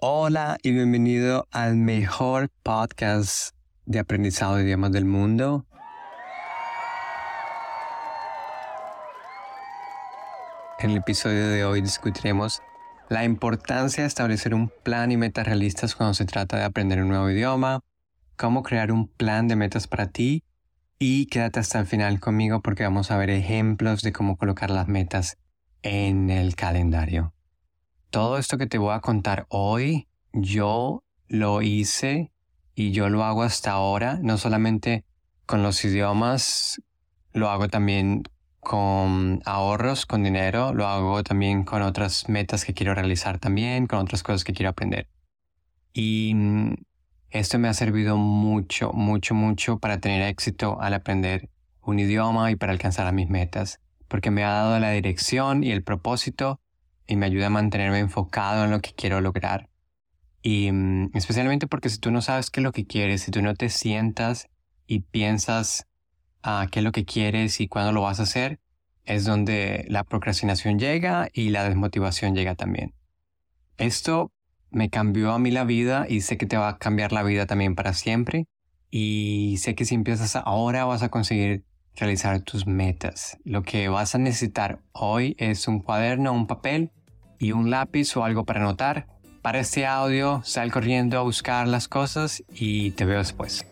Hola y bienvenido al mejor podcast de aprendizado de idiomas del mundo. En el episodio de hoy discutiremos la importancia de establecer un plan y metas realistas cuando se trata de aprender un nuevo idioma, cómo crear un plan de metas para ti y quédate hasta el final conmigo porque vamos a ver ejemplos de cómo colocar las metas en el calendario. Todo esto que te voy a contar hoy, yo lo hice y yo lo hago hasta ahora, no solamente con los idiomas, lo hago también con ahorros, con dinero, lo hago también con otras metas que quiero realizar también, con otras cosas que quiero aprender. Y mm, esto me ha servido mucho, mucho, mucho para tener éxito al aprender un idioma y para alcanzar a mis metas, porque me ha dado la dirección y el propósito y me ayuda a mantenerme enfocado en lo que quiero lograr. Y mm, especialmente porque si tú no sabes qué es lo que quieres, si tú no te sientas y piensas a ah, qué es lo que quieres y cuándo lo vas a hacer, es donde la procrastinación llega y la desmotivación llega también. Esto me cambió a mí la vida y sé que te va a cambiar la vida también para siempre. Y sé que si empiezas ahora vas a conseguir realizar tus metas. Lo que vas a necesitar hoy es un cuaderno, un papel y un lápiz o algo para anotar. Para este audio, sal corriendo a buscar las cosas y te veo después.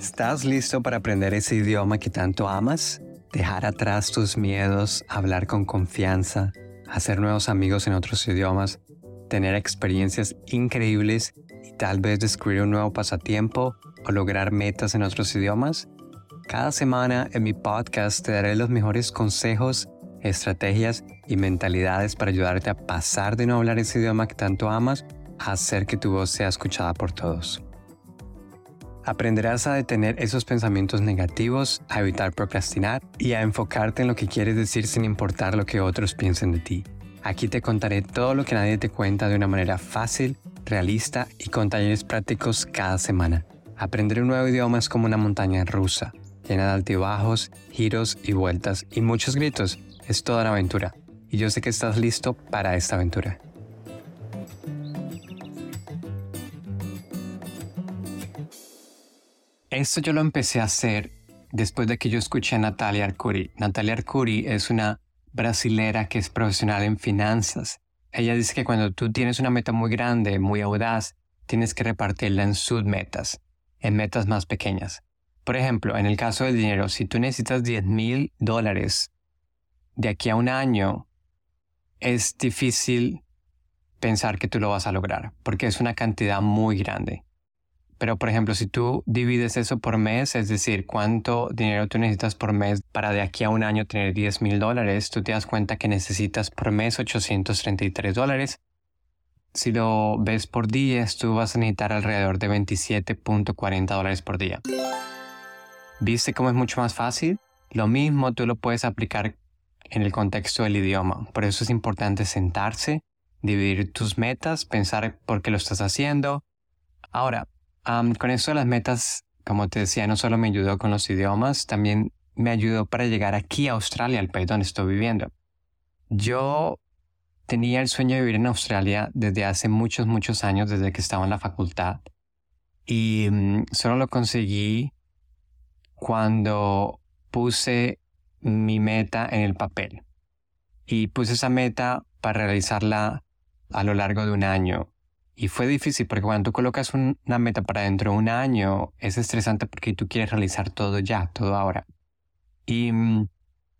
¿Estás listo para aprender ese idioma que tanto amas? Dejar atrás tus miedos, hablar con confianza, hacer nuevos amigos en otros idiomas, tener experiencias increíbles y tal vez descubrir un nuevo pasatiempo o lograr metas en otros idiomas? Cada semana en mi podcast te daré los mejores consejos, estrategias y mentalidades para ayudarte a pasar de no hablar ese idioma que tanto amas a hacer que tu voz sea escuchada por todos. Aprenderás a detener esos pensamientos negativos, a evitar procrastinar y a enfocarte en lo que quieres decir sin importar lo que otros piensen de ti. Aquí te contaré todo lo que nadie te cuenta de una manera fácil, realista y con talleres prácticos cada semana. Aprender un nuevo idioma es como una montaña rusa, llena de altibajos, giros y vueltas y muchos gritos. Es toda una aventura. Y yo sé que estás listo para esta aventura. Esto yo lo empecé a hacer después de que yo escuché a Natalia Arcuri. Natalia Arcuri es una brasilera que es profesional en finanzas. Ella dice que cuando tú tienes una meta muy grande, muy audaz, tienes que repartirla en submetas en metas más pequeñas. Por ejemplo, en el caso del dinero, si tú necesitas 10 mil dólares de aquí a un año, es difícil pensar que tú lo vas a lograr, porque es una cantidad muy grande. Pero, por ejemplo, si tú divides eso por mes, es decir, cuánto dinero tú necesitas por mes para de aquí a un año tener 10 mil dólares, tú te das cuenta que necesitas por mes 833 dólares si lo ves por días, tú vas a necesitar alrededor de 27.40 dólares por día. ¿Viste cómo es mucho más fácil? Lo mismo tú lo puedes aplicar en el contexto del idioma. Por eso es importante sentarse, dividir tus metas, pensar por qué lo estás haciendo. Ahora, con esto de las metas, como te decía, no solo me ayudó con los idiomas, también me ayudó para llegar aquí a Australia, el país donde estoy viviendo. Yo Tenía el sueño de vivir en Australia desde hace muchos, muchos años, desde que estaba en la facultad. Y mm, solo lo conseguí cuando puse mi meta en el papel. Y puse esa meta para realizarla a lo largo de un año. Y fue difícil porque cuando tú colocas una meta para dentro de un año, es estresante porque tú quieres realizar todo ya, todo ahora. Y mm,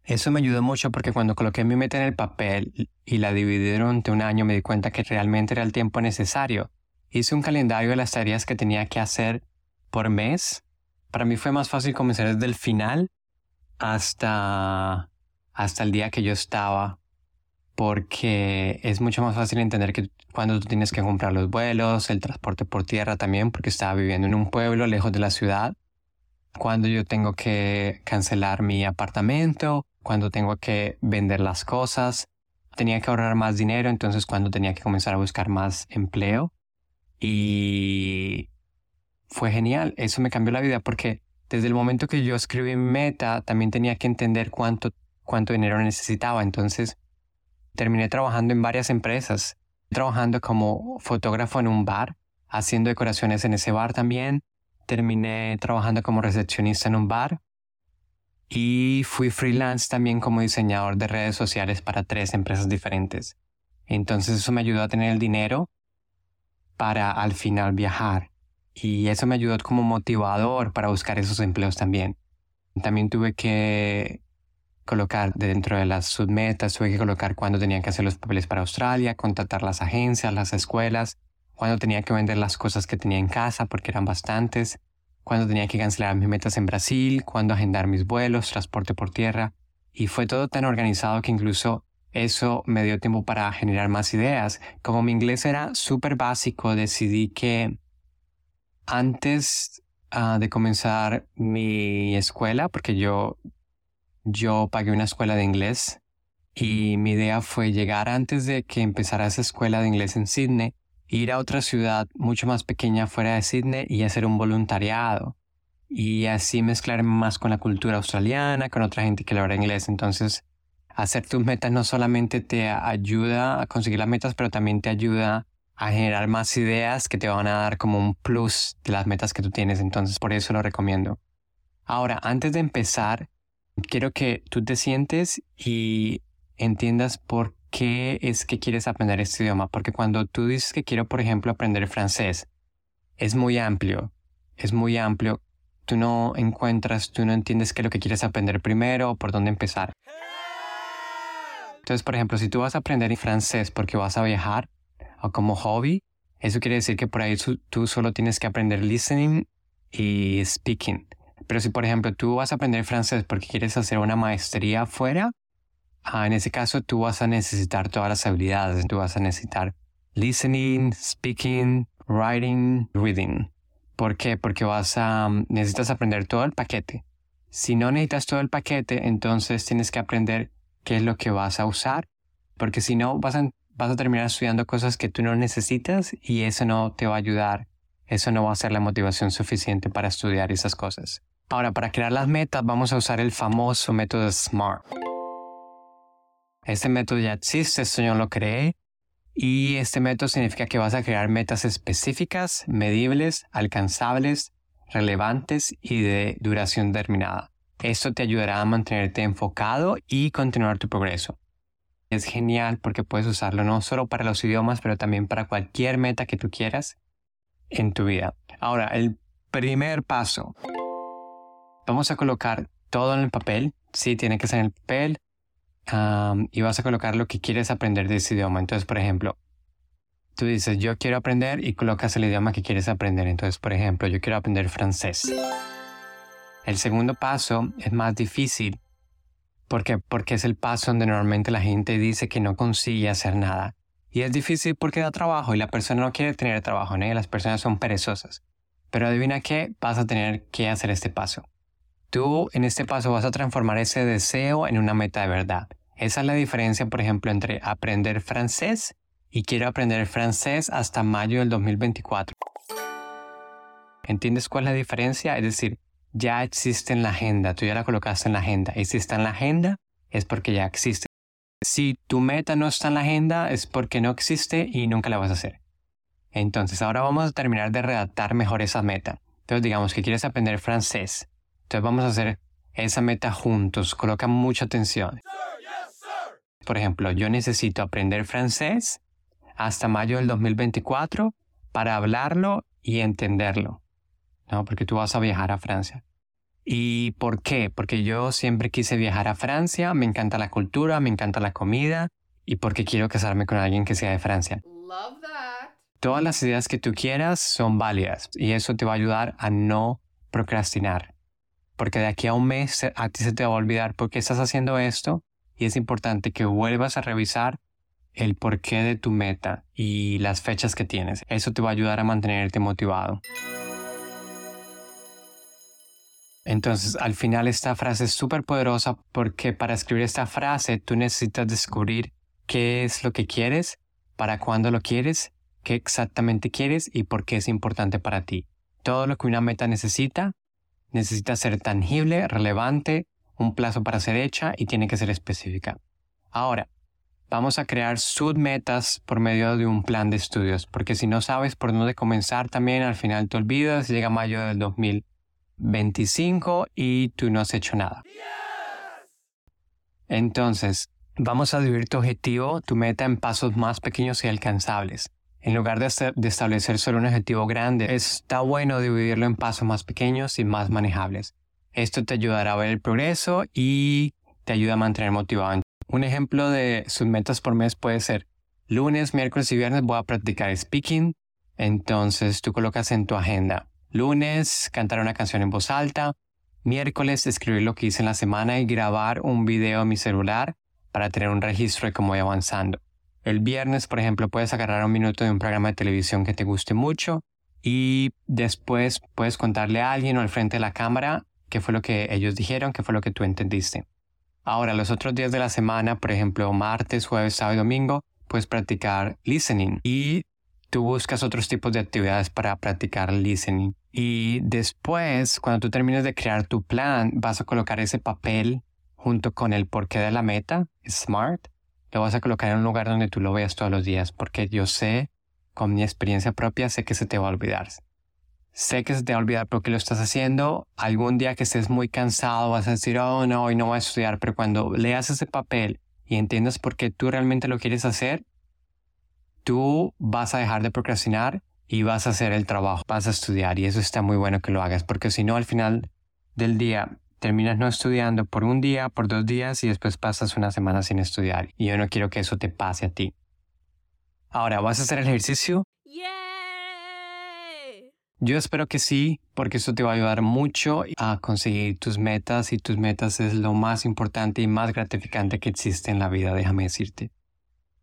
eso me ayudó mucho porque cuando coloqué mi meta en el papel y la dividí durante un año me di cuenta que realmente era el tiempo necesario. Hice un calendario de las tareas que tenía que hacer por mes. Para mí fue más fácil comenzar desde el final hasta, hasta el día que yo estaba porque es mucho más fácil entender que cuando tú tienes que comprar los vuelos, el transporte por tierra también, porque estaba viviendo en un pueblo lejos de la ciudad, cuando yo tengo que cancelar mi apartamento, cuando tengo que vender las cosas, tenía que ahorrar más dinero, entonces cuando tenía que comenzar a buscar más empleo. Y fue genial, eso me cambió la vida porque desde el momento que yo escribí meta, también tenía que entender cuánto, cuánto dinero necesitaba. Entonces, terminé trabajando en varias empresas, trabajando como fotógrafo en un bar, haciendo decoraciones en ese bar también. Terminé trabajando como recepcionista en un bar y fui freelance también como diseñador de redes sociales para tres empresas diferentes. Entonces eso me ayudó a tener el dinero para al final viajar. Y eso me ayudó como motivador para buscar esos empleos también. También tuve que colocar dentro de las submetas, tuve que colocar cuándo tenía que hacer los papeles para Australia, contactar las agencias, las escuelas, cuándo tenía que vender las cosas que tenía en casa porque eran bastantes, cuando tenía que cancelar mis metas en Brasil, cuando agendar mis vuelos, transporte por tierra. Y fue todo tan organizado que incluso eso me dio tiempo para generar más ideas. Como mi inglés era súper básico, decidí que antes ah, de comenzar mi escuela, porque yo, yo pagué una escuela de inglés y mi idea fue llegar antes de que empezara esa escuela de inglés en Sydney ir a otra ciudad mucho más pequeña fuera de Sydney y hacer un voluntariado y así mezclarme más con la cultura australiana, con otra gente que habla inglés. Entonces, hacer tus metas no solamente te ayuda a conseguir las metas, pero también te ayuda a generar más ideas que te van a dar como un plus de las metas que tú tienes. Entonces, por eso lo recomiendo. Ahora, antes de empezar, quiero que tú te sientes y entiendas por qué es que quieres aprender este idioma, porque cuando tú dices que quiero, por ejemplo, aprender francés, es muy amplio, es muy amplio. Tú no encuentras, tú no entiendes qué es lo que quieres aprender primero o por dónde empezar. Entonces, por ejemplo, si tú vas a aprender francés porque vas a viajar o como hobby, eso quiere decir que por ahí tú solo tienes que aprender listening y speaking. Pero si, por ejemplo, tú vas a aprender francés porque quieres hacer una maestría afuera, Ah, en ese caso, tú vas a necesitar todas las habilidades. Tú vas a necesitar listening, speaking, writing, reading. ¿Por qué? Porque vas a mm, necesitas aprender todo el paquete. Si no necesitas todo el paquete, entonces tienes que aprender qué es lo que vas a usar, porque si no vas a, vas a terminar estudiando cosas que tú no necesitas y eso no te va a ayudar. Eso no va a ser la motivación suficiente para estudiar esas cosas. Ahora, para crear las metas vamos a usar el famoso método SMART. Este método ya existe, esto yo lo creé. Y este método significa que vas a crear metas específicas, medibles, alcanzables, relevantes y de duración determinada. Esto te ayudará a mantenerte enfocado y continuar tu progreso. Es genial porque puedes usarlo no solo para los idiomas, pero también para cualquier meta que tú quieras en tu vida. Ahora, el primer paso. Vamos a colocar todo en el papel. Sí, tiene que ser en el papel y vas a colocar lo que quieres aprender de ese idioma. Entonces, por ejemplo, tú dices, yo quiero aprender y colocas el idioma que quieres aprender. Entonces, por ejemplo, yo quiero aprender francés. El segundo paso es más difícil. ¿Por qué? Porque es el paso donde normalmente la gente dice que no consigue hacer nada. Y es difícil porque da trabajo y la persona no quiere tener trabajo, ¿no? las personas son perezosas. Pero adivina qué, vas a tener que hacer este paso. Tú en este paso vas a transformar ese deseo en una meta de verdad. Esa es la diferencia, por ejemplo, entre aprender francés y quiero aprender francés hasta mayo del 2024. ¿Entiendes cuál es la diferencia? Es decir, ya existe en la agenda, tú ya la colocaste en la agenda. Y si está en la agenda, es porque ya existe. Si tu meta no está en la agenda, es porque no existe y nunca la vas a hacer. Entonces, ahora vamos a terminar de redactar mejor esa meta. Entonces, digamos que quieres aprender francés. Entonces, vamos a hacer esa meta juntos. Coloca mucha atención. Por ejemplo, yo necesito aprender francés hasta mayo del 2024 para hablarlo y entenderlo, ¿no? Porque tú vas a viajar a Francia. ¿Y por qué? Porque yo siempre quise viajar a Francia, me encanta la cultura, me encanta la comida y porque quiero casarme con alguien que sea de Francia. Todas las ideas que tú quieras son válidas y eso te va a ayudar a no procrastinar. Porque de aquí a un mes a ti se te va a olvidar por qué estás haciendo esto y es importante que vuelvas a revisar el porqué de tu meta y las fechas que tienes. Eso te va a ayudar a mantenerte motivado. Entonces, al final esta frase es súper poderosa porque para escribir esta frase tú necesitas descubrir qué es lo que quieres, para cuándo lo quieres, qué exactamente quieres y por qué es importante para ti. Todo lo que una meta necesita necesita ser tangible, relevante, un plazo para ser hecha y tiene que ser específica. Ahora, vamos a crear submetas por medio de un plan de estudios, porque si no sabes por dónde comenzar también al final te olvidas, llega mayo del 2025 y tú no has hecho nada. Entonces, vamos a dividir tu objetivo, tu meta en pasos más pequeños y alcanzables. En lugar de, establecer solo un objetivo grande, está bueno dividirlo en pasos más pequeños y más manejables. Esto te ayudará a ver el progreso y te ayuda a mantener motivado. Un ejemplo de sus metas por mes puede ser lunes, miércoles y viernes voy a practicar speaking. Entonces tú colocas en tu agenda lunes cantar una canción en voz alta, miércoles escribir lo que hice en la semana y grabar un video en mi celular para tener un registro de cómo voy avanzando. El viernes, por ejemplo, puedes agarrar un minuto de un programa de televisión que te guste mucho y después puedes contarle a alguien o al frente de la cámara qué fue lo que ellos dijeron, qué fue lo que tú entendiste. Ahora, los otros días de la semana, por ejemplo, martes, jueves, sábado y domingo, puedes practicar listening y tú buscas otros tipos de actividades para practicar listening. Y después, cuando tú termines de crear tu plan, vas a colocar ese papel junto con el porqué de la meta, SMART, lo vas a colocar en un lugar donde tú lo veas todos los días, porque yo sé, con mi experiencia propia, sé que se te va a olvidar. Sé que se te va a olvidar porque lo estás haciendo. Algún día que estés muy cansado vas a decir, oh no, hoy no voy a estudiar, pero cuando leas ese papel y entiendas por qué tú realmente lo quieres hacer, tú vas a dejar de procrastinar y vas a hacer el trabajo, vas a estudiar y eso está muy bueno que lo hagas porque si no al final del día terminas no estudiando por un día, por dos días y después pasas una semana sin estudiar. Y yo no quiero que eso te pase a ti. Ahora, ¿vas a hacer el ejercicio? Yo espero que sí, porque eso te va a ayudar mucho a conseguir tus metas y tus metas es lo más importante y más gratificante que existe en la vida, déjame decirte.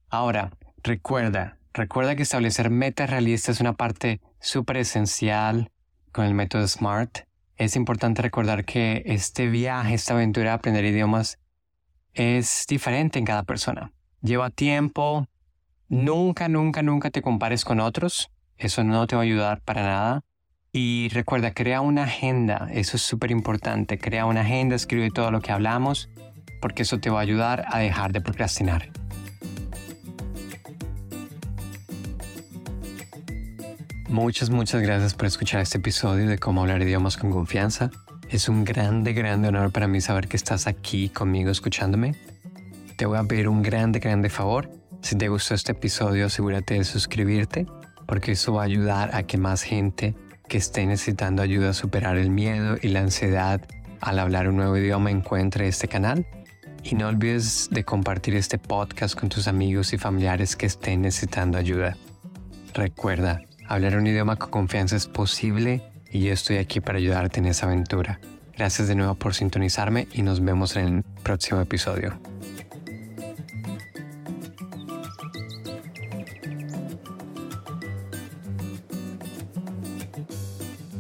Ahora, recuerda, recuerda que establecer metas realistas es una parte súper esencial con el método SMART es importante recordar que este viaje, esta aventura de aprender idiomas es diferente en cada persona. Lleva tiempo. Nunca, nunca, nunca te compares con otros. Eso no te va a ayudar para nada. Y recuerda, crea una agenda. Eso es súper importante. Crea una agenda, escribe todo lo que hablamos, porque eso te va a ayudar a dejar de procrastinar. Muchas, muchas gracias por escuchar este episodio de cómo hablar idiomas con confianza. Es un grande, grande honor para mí saber que estás aquí conmigo escuchándome. Te voy a pedir un grande, grande favor. Si te gustó este episodio, asegúrate de suscribirte, porque eso va a ayudar a que más gente que esté necesitando ayuda a superar el miedo y la ansiedad al hablar un nuevo idioma encuentre este canal. Y no olvides de compartir este podcast con tus amigos y familiares que estén necesitando ayuda. Recuerda, Hablar un idioma con confianza es posible y yo estoy aquí para ayudarte en esa aventura. Gracias de nuevo por sintonizarme y nos vemos en el próximo episodio.